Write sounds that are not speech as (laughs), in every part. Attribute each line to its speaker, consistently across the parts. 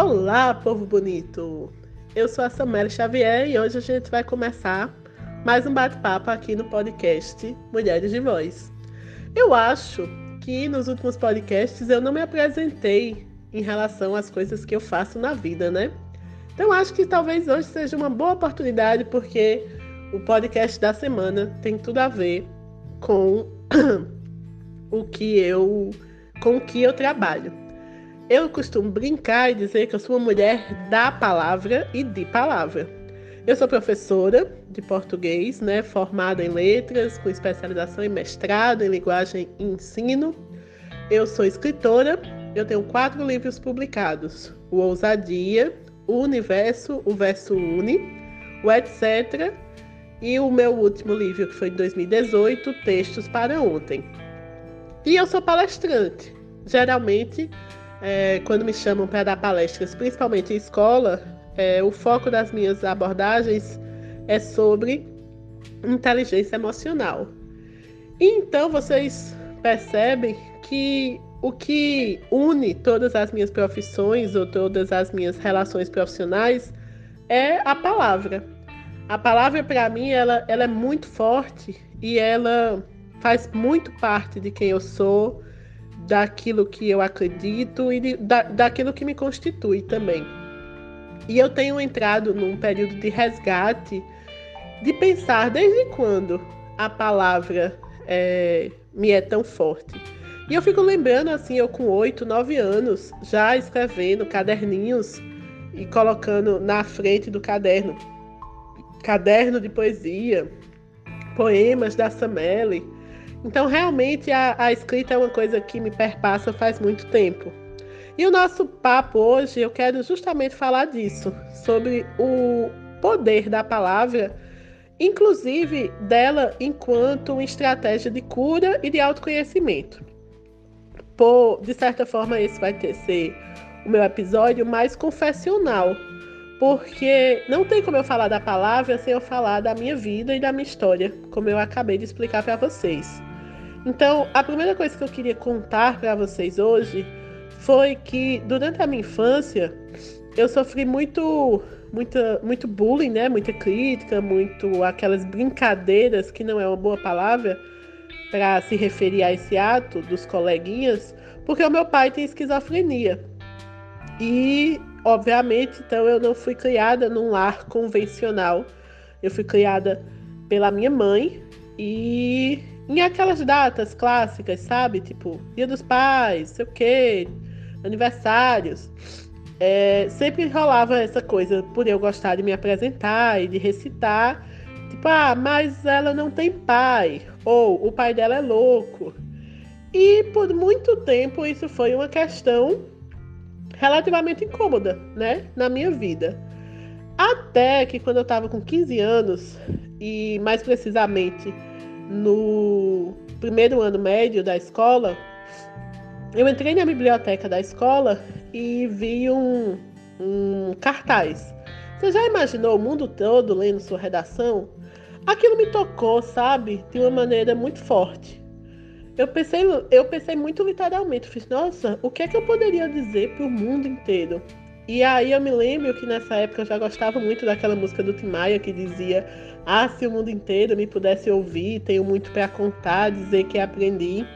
Speaker 1: Olá, povo bonito! Eu sou a Samara Xavier e hoje a gente vai começar mais um bate-papo aqui no podcast Mulheres de Voz. Eu acho que nos últimos podcasts eu não me apresentei em relação às coisas que eu faço na vida, né? Então acho que talvez hoje seja uma boa oportunidade porque o podcast da semana tem tudo a ver com (clears throat) o que eu com o que eu trabalho. Eu costumo brincar e dizer que eu sou uma mulher da palavra e de palavra. Eu sou professora de português, né, formada em letras, com especialização em mestrado em linguagem e ensino. Eu sou escritora, eu tenho quatro livros publicados: O Ousadia, O Universo, O Verso Uni, o Etc. E o meu último livro, que foi em 2018, Textos para Ontem. E eu sou palestrante. Geralmente é, quando me chamam para dar palestras, principalmente em escola, é, o foco das minhas abordagens é sobre inteligência emocional. Então vocês percebem que o que une todas as minhas profissões ou todas as minhas relações profissionais é a palavra. A palavra para mim ela, ela é muito forte e ela faz muito parte de quem eu sou, daquilo que eu acredito e de, da, daquilo que me constitui também. E eu tenho entrado num período de resgate, de pensar desde quando a palavra é, me é tão forte. E eu fico lembrando, assim, eu com oito, nove anos, já escrevendo caderninhos e colocando na frente do caderno caderno de poesia, poemas da Samele então, realmente, a, a escrita é uma coisa que me perpassa faz muito tempo. E o nosso papo hoje, eu quero justamente falar disso, sobre o poder da palavra, inclusive dela enquanto estratégia de cura e de autoconhecimento. Por, de certa forma, esse vai ter ser o meu episódio mais confessional, porque não tem como eu falar da palavra sem eu falar da minha vida e da minha história, como eu acabei de explicar para vocês. Então, a primeira coisa que eu queria contar para vocês hoje foi que durante a minha infância eu sofri muito, muita, muito bullying, né? Muita crítica, muito aquelas brincadeiras que não é uma boa palavra para se referir a esse ato dos coleguinhas, porque o meu pai tem esquizofrenia. E, obviamente, então eu não fui criada num lar convencional. Eu fui criada pela minha mãe e em aquelas datas clássicas, sabe? Tipo, Dia dos Pais, sei o quê, aniversários. É, sempre rolava essa coisa por eu gostar de me apresentar e de recitar. Tipo, ah, mas ela não tem pai. Ou o pai dela é louco. E por muito tempo isso foi uma questão relativamente incômoda, né? Na minha vida. Até que quando eu estava com 15 anos, e mais precisamente no primeiro ano médio da escola, eu entrei na biblioteca da escola e vi um, um cartaz. Você já imaginou o mundo todo lendo sua redação? Aquilo me tocou, sabe, de uma maneira muito forte. Eu pensei, eu pensei muito literalmente, fiz, nossa, o que é que eu poderia dizer para o mundo inteiro? E aí eu me lembro que nessa época eu já gostava muito daquela música do Tim Maia que dizia ah, se o mundo inteiro me pudesse ouvir, tenho muito para contar, dizer que aprendi.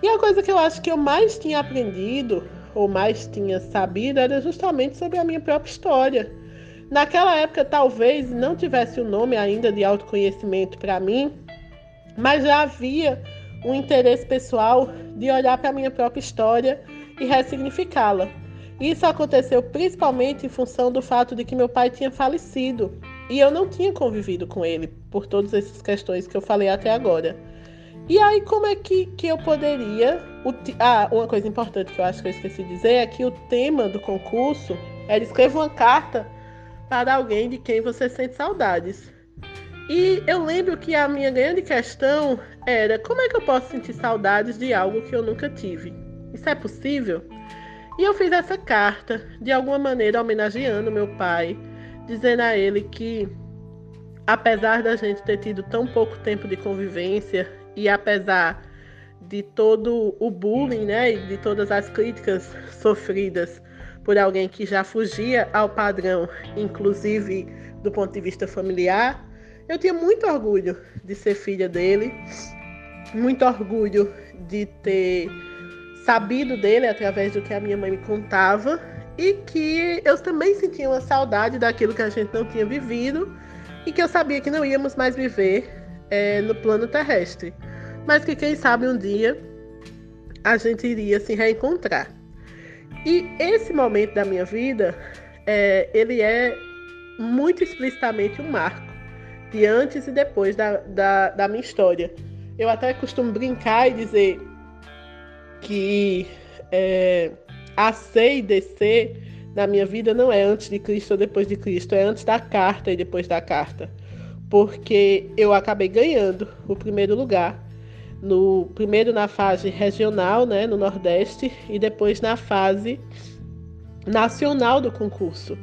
Speaker 1: E a coisa que eu acho que eu mais tinha aprendido, ou mais tinha sabido, era justamente sobre a minha própria história. Naquela época, talvez não tivesse o nome ainda de autoconhecimento para mim, mas já havia um interesse pessoal de olhar para a minha própria história e ressignificá-la. Isso aconteceu principalmente em função do fato de que meu pai tinha falecido e eu não tinha convivido com ele por todas essas questões que eu falei até agora. E aí, como é que, que eu poderia. Ah, uma coisa importante que eu acho que eu esqueci de dizer é que o tema do concurso era escrever uma carta para alguém de quem você sente saudades. E eu lembro que a minha grande questão era como é que eu posso sentir saudades de algo que eu nunca tive? Isso é possível? E eu fiz essa carta, de alguma maneira homenageando meu pai, dizendo a ele que, apesar da gente ter tido tão pouco tempo de convivência e apesar de todo o bullying, né, e de todas as críticas sofridas por alguém que já fugia ao padrão, inclusive do ponto de vista familiar. Eu tinha muito orgulho de ser filha dele, muito orgulho de ter sabido dele através do que a minha mãe me contava e que eu também sentia uma saudade daquilo que a gente não tinha vivido e que eu sabia que não íamos mais viver é, no plano terrestre, mas que quem sabe um dia a gente iria se reencontrar. E esse momento da minha vida, é, ele é muito explicitamente um marco de antes e depois da, da, da minha história. Eu até costumo brincar e dizer que é, a C e DC na minha vida não é antes de Cristo ou depois de Cristo, é antes da carta e depois da carta. Porque eu acabei ganhando o primeiro lugar. No, primeiro na fase regional, né, no Nordeste, e depois na fase nacional do concurso.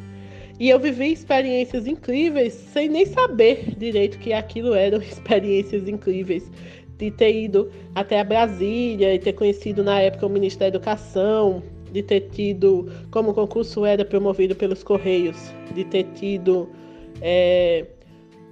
Speaker 1: E eu vivi experiências incríveis sem nem saber direito que aquilo eram (laughs) experiências incríveis. De ter ido até a Brasília e ter conhecido na época o ministro da Educação, de ter tido, como o concurso era promovido pelos Correios, de ter tido é,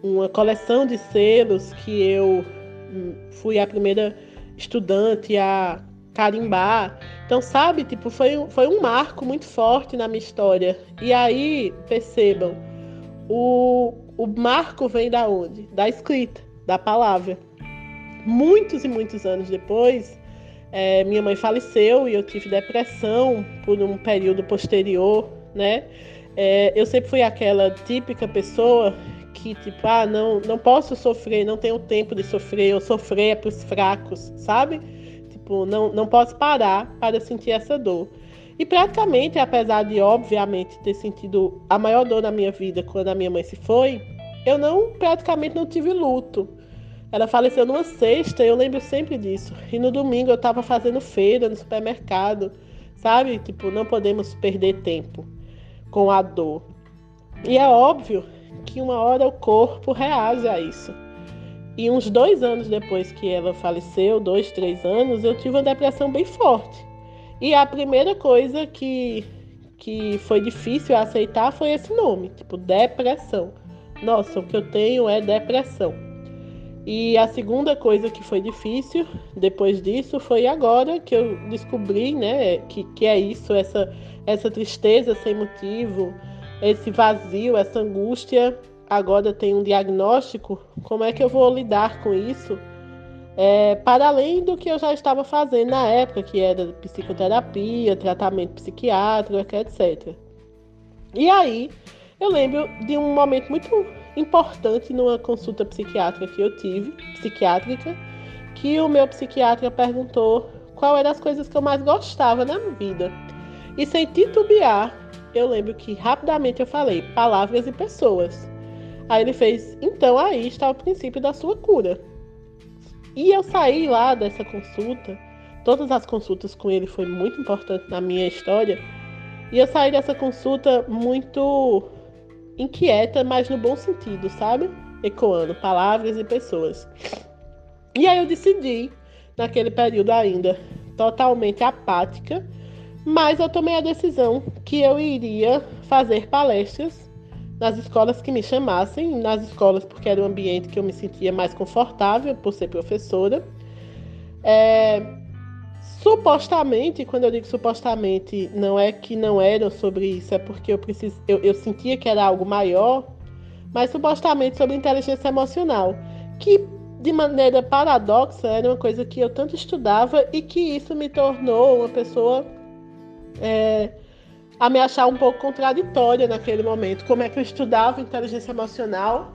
Speaker 1: uma coleção de selos que eu hum, fui a primeira estudante a carimbar. Então, sabe, tipo, foi, foi um marco muito forte na minha história. E aí, percebam, o, o marco vem da onde? Da escrita, da palavra. Muitos e muitos anos depois, é, minha mãe faleceu e eu tive depressão por um período posterior, né? É, eu sempre fui aquela típica pessoa que, tipo, ah, não, não posso sofrer, não tenho tempo de sofrer, eu sofrer é para os fracos, sabe? Tipo, não, não posso parar para sentir essa dor. E praticamente, apesar de, obviamente, ter sentido a maior dor na minha vida quando a minha mãe se foi, eu não, praticamente não tive luto. Ela faleceu numa sexta, eu lembro sempre disso. E no domingo eu estava fazendo feira no supermercado, sabe? Tipo, não podemos perder tempo com a dor. E é óbvio que uma hora o corpo reage a isso. E uns dois anos depois que ela faleceu, dois, três anos, eu tive uma depressão bem forte. E a primeira coisa que, que foi difícil aceitar foi esse nome, tipo, depressão. Nossa, o que eu tenho é depressão. E a segunda coisa que foi difícil depois disso foi agora que eu descobri, né, que, que é isso, essa, essa tristeza sem motivo, esse vazio, essa angústia agora tem um diagnóstico, como é que eu vou lidar com isso? É, para além do que eu já estava fazendo na época, que era psicoterapia, tratamento psiquiátrico, etc. E aí, eu lembro de um momento muito importante numa consulta psiquiátrica que eu tive, psiquiátrica, que o meu psiquiatra perguntou qual eram as coisas que eu mais gostava na vida. E sem titubear, eu lembro que rapidamente eu falei palavras e pessoas. Aí ele fez, então aí está o princípio da sua cura. E eu saí lá dessa consulta, todas as consultas com ele foi muito importante na minha história. E eu saí dessa consulta muito inquieta, mas no bom sentido, sabe? Ecoando palavras e pessoas. E aí eu decidi, naquele período ainda, totalmente apática, mas eu tomei a decisão que eu iria fazer palestras nas escolas que me chamassem, nas escolas porque era um ambiente que eu me sentia mais confortável por ser professora. É, supostamente, quando eu digo supostamente, não é que não era sobre isso, é porque eu, precis, eu, eu sentia que era algo maior, mas supostamente sobre inteligência emocional, que de maneira paradoxa era uma coisa que eu tanto estudava e que isso me tornou uma pessoa é, a me achar um pouco contraditória naquele momento. Como é que eu estudava inteligência emocional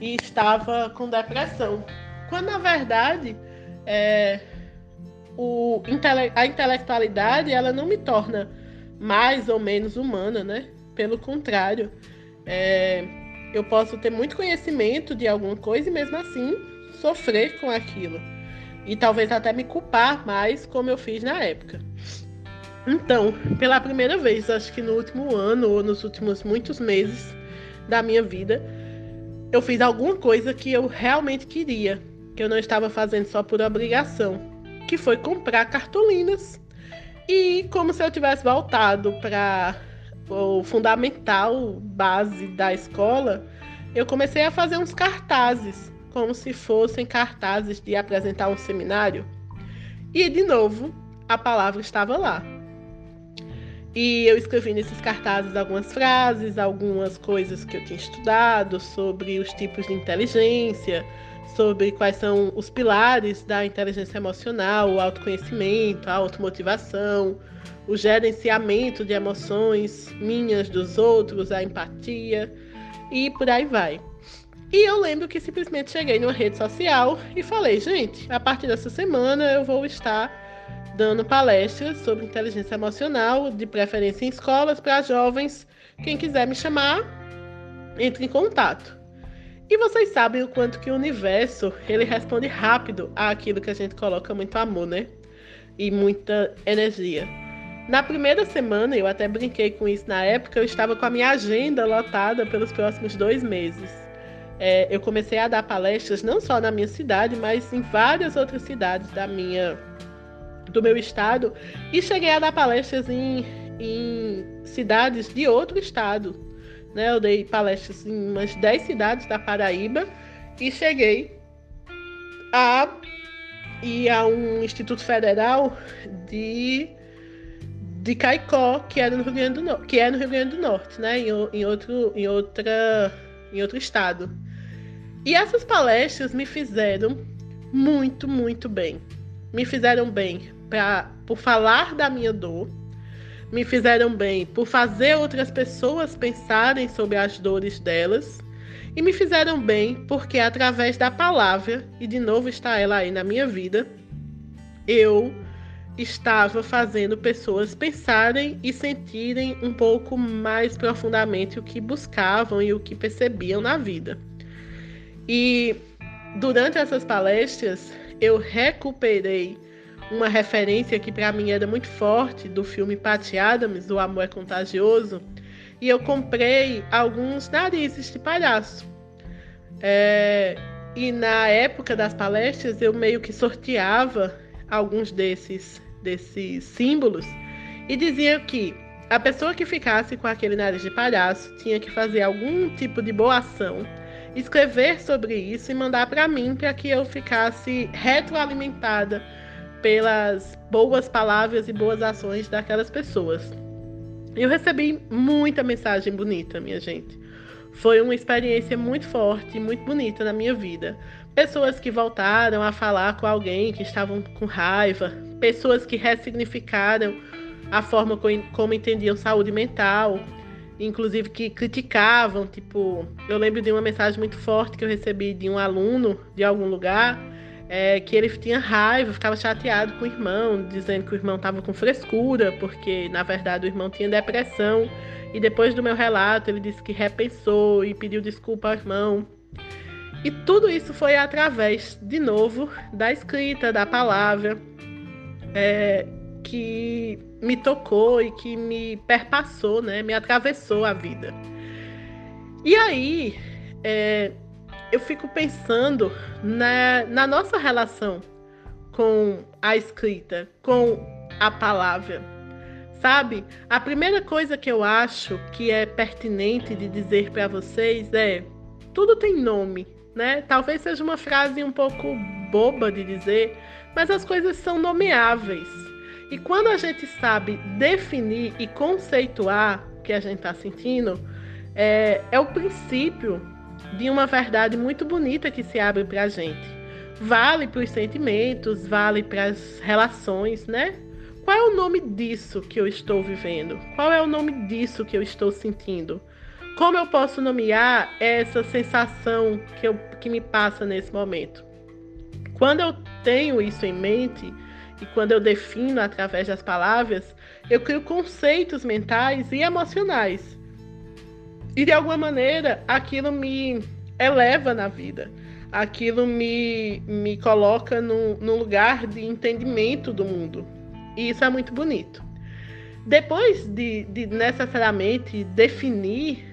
Speaker 1: e estava com depressão? Quando na verdade é, o, a intelectualidade ela não me torna mais ou menos humana, né? Pelo contrário, é, eu posso ter muito conhecimento de alguma coisa e mesmo assim sofrer com aquilo. E talvez até me culpar mais, como eu fiz na época. Então, pela primeira vez, acho que no último ano ou nos últimos muitos meses da minha vida, eu fiz alguma coisa que eu realmente queria, que eu não estava fazendo só por obrigação, que foi comprar cartolinas. E como se eu tivesse voltado para o fundamental base da escola, eu comecei a fazer uns cartazes, como se fossem cartazes de apresentar um seminário. E de novo, a palavra estava lá. E eu escrevi nesses cartazes algumas frases, algumas coisas que eu tinha estudado sobre os tipos de inteligência, sobre quais são os pilares da inteligência emocional, o autoconhecimento, a automotivação, o gerenciamento de emoções minhas, dos outros, a empatia e por aí vai. E eu lembro que simplesmente cheguei numa rede social e falei, gente, a partir dessa semana eu vou estar dando palestras sobre inteligência emocional, de preferência em escolas, para jovens. Quem quiser me chamar, entre em contato. E vocês sabem o quanto que o universo ele responde rápido àquilo que a gente coloca muito amor, né? E muita energia. Na primeira semana, eu até brinquei com isso na época, eu estava com a minha agenda lotada pelos próximos dois meses. É, eu comecei a dar palestras não só na minha cidade, mas em várias outras cidades da minha do meu estado e cheguei a dar palestras em, em cidades de outro estado. Né? Eu dei palestras em umas 10 cidades da Paraíba e cheguei a ir a um Instituto Federal de, de Caicó, que era no Rio Grande do Norte, que é no Rio Grande do Norte, né? em, em, outro, em, outra, em outro estado. E essas palestras me fizeram muito, muito bem. Me fizeram bem pra, por falar da minha dor, me fizeram bem por fazer outras pessoas pensarem sobre as dores delas e me fizeram bem porque através da palavra, e de novo está ela aí na minha vida, eu estava fazendo pessoas pensarem e sentirem um pouco mais profundamente o que buscavam e o que percebiam na vida. E durante essas palestras, eu recuperei uma referência que para mim era muito forte do filme Patty Adams, O Amor é Contagioso, e eu comprei alguns narizes de palhaço. É, e na época das palestras eu meio que sorteava alguns desses, desses símbolos e dizia que a pessoa que ficasse com aquele nariz de palhaço tinha que fazer algum tipo de boa ação, escrever sobre isso e mandar para mim para que eu ficasse retroalimentada pelas boas palavras e boas ações daquelas pessoas. Eu recebi muita mensagem bonita, minha gente. Foi uma experiência muito forte, muito bonita na minha vida. Pessoas que voltaram a falar com alguém que estavam com raiva, pessoas que ressignificaram a forma como entendiam saúde mental, inclusive que criticavam, tipo, eu lembro de uma mensagem muito forte que eu recebi de um aluno de algum lugar é, que ele tinha raiva, ficava chateado com o irmão, dizendo que o irmão estava com frescura, porque na verdade o irmão tinha depressão. E depois do meu relato, ele disse que repensou e pediu desculpa ao irmão. E tudo isso foi através, de novo, da escrita, da palavra, é, que me tocou e que me perpassou, né? me atravessou a vida. E aí, é, eu fico pensando na, na nossa relação com a escrita, com a palavra. Sabe? A primeira coisa que eu acho que é pertinente de dizer para vocês é: tudo tem nome, né? Talvez seja uma frase um pouco boba de dizer, mas as coisas são nomeáveis. E quando a gente sabe definir e conceituar o que a gente está sentindo, é, é o princípio de uma verdade muito bonita que se abre para a gente. Vale para os sentimentos, vale para as relações, né? Qual é o nome disso que eu estou vivendo? Qual é o nome disso que eu estou sentindo? Como eu posso nomear essa sensação que, eu, que me passa nesse momento? Quando eu tenho isso em mente e quando eu defino através das palavras, eu crio conceitos mentais e emocionais e de alguma maneira aquilo me eleva na vida. Aquilo me, me coloca num, num lugar de entendimento do mundo. E isso é muito bonito. Depois de, de necessariamente definir,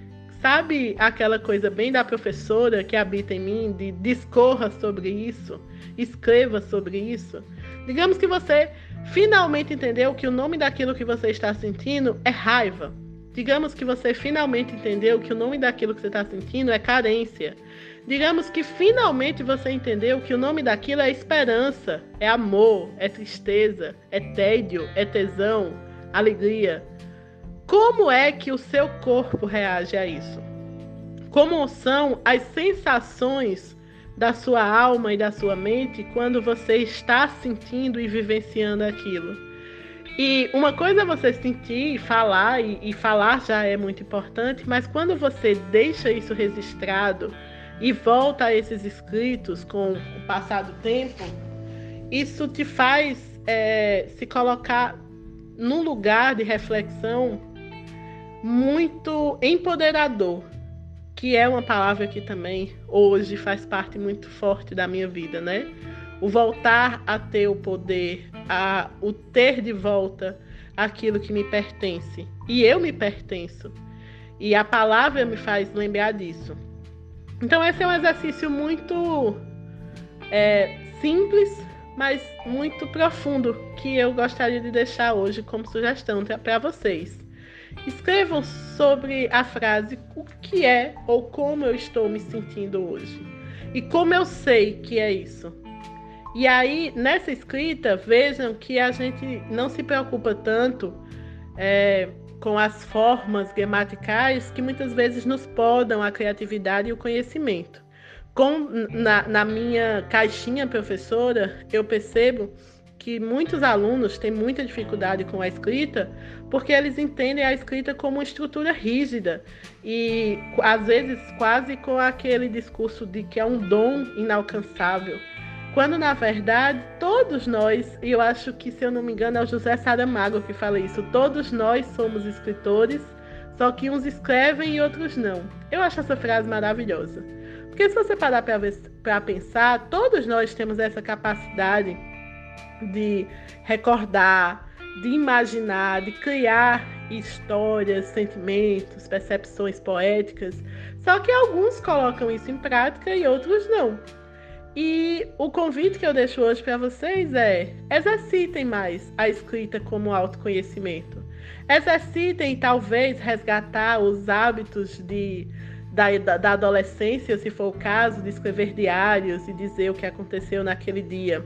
Speaker 1: sabe aquela coisa bem da professora que habita em mim, de discorra sobre isso, escreva sobre isso? Digamos que você finalmente entendeu que o nome daquilo que você está sentindo é raiva Digamos que você finalmente entendeu que o nome daquilo que você está sentindo é carência. Digamos que finalmente você entendeu que o nome daquilo é esperança, é amor, é tristeza, é tédio, é tesão, alegria. Como é que o seu corpo reage a isso? Como são as sensações da sua alma e da sua mente quando você está sentindo e vivenciando aquilo? E uma coisa é você sentir e falar, e, e falar já é muito importante, mas quando você deixa isso registrado, e volta a esses escritos com o passar do tempo, isso te faz é, se colocar num lugar de reflexão muito empoderador, que é uma palavra que também hoje faz parte muito forte da minha vida, né? O voltar a ter o poder, a, o ter de volta aquilo que me pertence. E eu me pertenço. E a palavra me faz lembrar disso. Então, esse é um exercício muito é, simples, mas muito profundo, que eu gostaria de deixar hoje como sugestão para vocês. Escrevam sobre a frase o que é ou como eu estou me sentindo hoje. E como eu sei que é isso. E aí, nessa escrita, vejam que a gente não se preocupa tanto é, com as formas gramaticais que muitas vezes nos podam a criatividade e o conhecimento. Com, na, na minha caixinha professora, eu percebo que muitos alunos têm muita dificuldade com a escrita porque eles entendem a escrita como uma estrutura rígida e às vezes quase com aquele discurso de que é um dom inalcançável. Quando na verdade todos nós, e eu acho que se eu não me engano é o José Saramago que fala isso, todos nós somos escritores, só que uns escrevem e outros não. Eu acho essa frase maravilhosa. Porque se você parar para pensar, todos nós temos essa capacidade de recordar, de imaginar, de criar histórias, sentimentos, percepções poéticas. Só que alguns colocam isso em prática e outros não. E o convite que eu deixo hoje para vocês é: exercitem mais a escrita como autoconhecimento. Exercitem talvez resgatar os hábitos de, da, da adolescência, se for o caso, de escrever diários e dizer o que aconteceu naquele dia.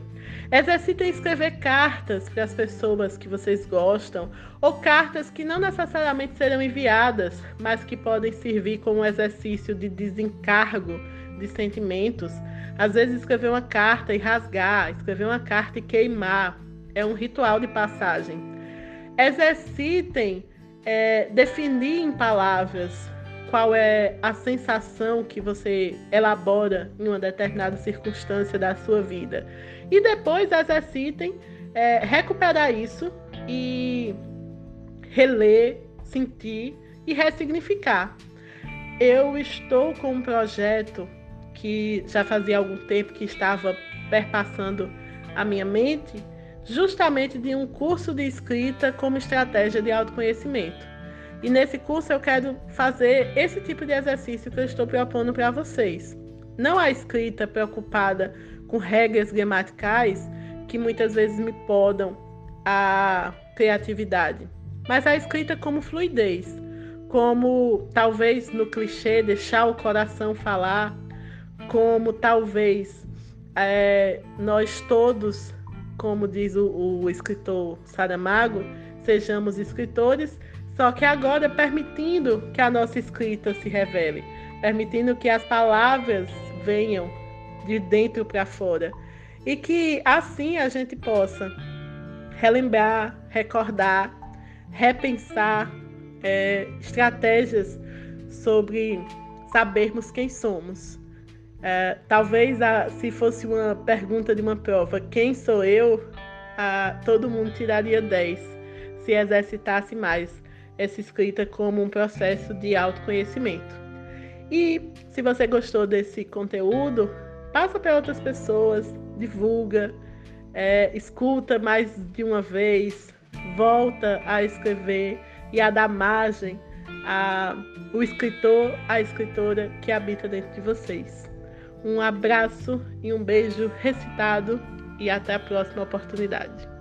Speaker 1: Exercitem escrever cartas para as pessoas que vocês gostam, ou cartas que não necessariamente serão enviadas, mas que podem servir como exercício de desencargo de sentimentos às vezes, escrever uma carta e rasgar, escrever uma carta e queimar, é um ritual de passagem. Exercitem é, definir em palavras qual é a sensação que você elabora em uma determinada circunstância da sua vida. E depois exercitem é, recuperar isso e reler, sentir e ressignificar. Eu estou com um projeto que já fazia algum tempo que estava perpassando a minha mente, justamente de um curso de escrita como estratégia de autoconhecimento. E nesse curso eu quero fazer esse tipo de exercício que eu estou propondo para vocês. Não a escrita preocupada com regras gramaticais que muitas vezes me podam a criatividade, mas a escrita como fluidez, como talvez no clichê deixar o coração falar, como talvez é, nós todos, como diz o, o escritor Saramago, sejamos escritores, só que agora permitindo que a nossa escrita se revele, permitindo que as palavras venham de dentro para fora e que assim a gente possa relembrar, recordar, repensar é, estratégias sobre sabermos quem somos. É, talvez a, se fosse uma pergunta de uma prova, quem sou eu? A, todo mundo tiraria 10 se exercitasse mais essa escrita como um processo de autoconhecimento. E se você gostou desse conteúdo, passa para outras pessoas, divulga, é, escuta mais de uma vez, volta a escrever e a dar margem ao escritor, à escritora que habita dentro de vocês. Um abraço e um beijo recitado e até a próxima oportunidade.